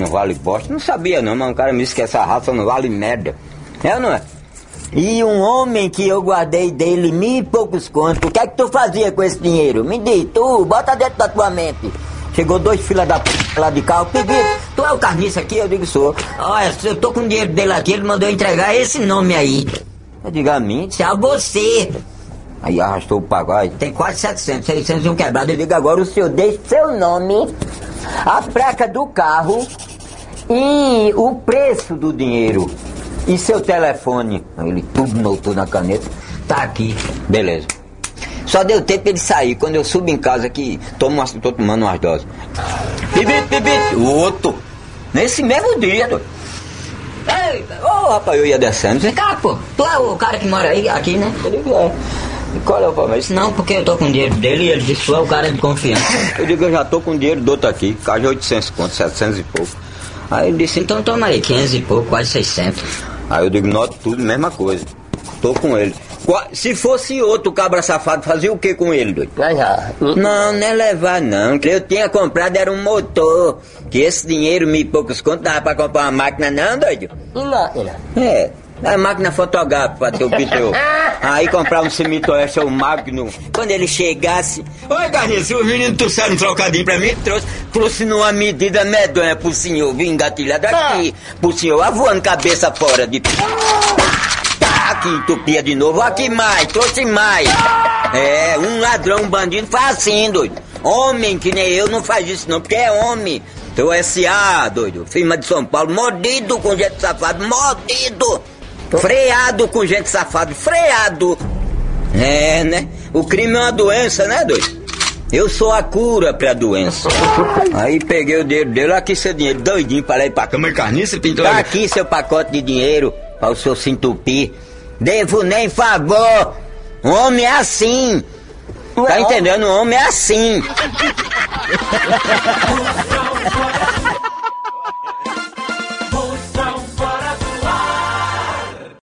não vale bosta. Não sabia não, mas um cara me disse que essa raça não vale merda. É ou não é? E um homem que eu guardei dele mil e poucos contos, o que é que tu fazia com esse dinheiro? Me diz, tu, bota dentro da tua mente. Chegou dois filas da p lá de carro, pedi, tu é o carniça aqui? Eu digo, sou. Olha, eu tô com o dinheiro dele aqui, ele mandou entregar esse nome aí. Eu digo, a mim, disse, a você. Aí arrastou o pagode, tem quase 700, 600 e um quebrado. Eu digo, agora o senhor deixa seu nome, a placa do carro e o preço do dinheiro. E seu telefone? Ele tudo notou na caneta. Tá aqui. Beleza. Só deu tempo ele sair. Quando eu subo em casa aqui, tomo umas, tô tomando umas doses. Bibit, bibit, o outro. Nesse mesmo dia. Ei, ô oh, rapaz, eu ia descendo. Vem cá, pô. Tu é o cara que mora aí, aqui, né? Eu digo, é. E qual é o problema? Disse, não, porque eu tô com o dinheiro dele e ele disse, tu é o cara de confiança. Eu digo, eu já tô com o dinheiro do outro aqui, caixa 800 conto, 700 e pouco. Aí ele disse, então toma aí, 500 e pouco, quase 600. Aí eu digo, nota tudo, mesma coisa. Tô com ele. Se fosse outro cabra safado, fazia o que com ele, doido? Não, não é levar não. Eu tinha comprado, era um motor. Que esse dinheiro, me poucos contos, dava pra comprar uma máquina não, doido? Não, É. A máquina fotográfica pra ter o pneu. Aí comprar um cimito oeste ou Magno. Quando ele chegasse. Oi, Garnizo, o menino trouxeram um trocadinho pra mim, trouxe. Trouxe numa medida medonha pro senhor, vim engatilhado aqui. Pro senhor, avoando cabeça fora de. Tá, aqui entupia de novo. Aqui mais, trouxe mais. É, um ladrão, um bandido faz assim, doido. Homem que nem eu não faz isso não, porque é homem. Teu SA, doido. Firma de São Paulo, mordido com gente safado, mordido. Freado com gente safado, freado. É, né? O crime é uma doença, né, doido? Eu sou a cura pra doença. Aí peguei o dinheiro dele, aqui seu dinheiro, doidinho para ir pra cama e carniça, pintou. Tá aqui seu pacote de dinheiro para o senhor se entupir. Devo nem favor. Um homem é assim. Tá entendendo? Um homem é assim.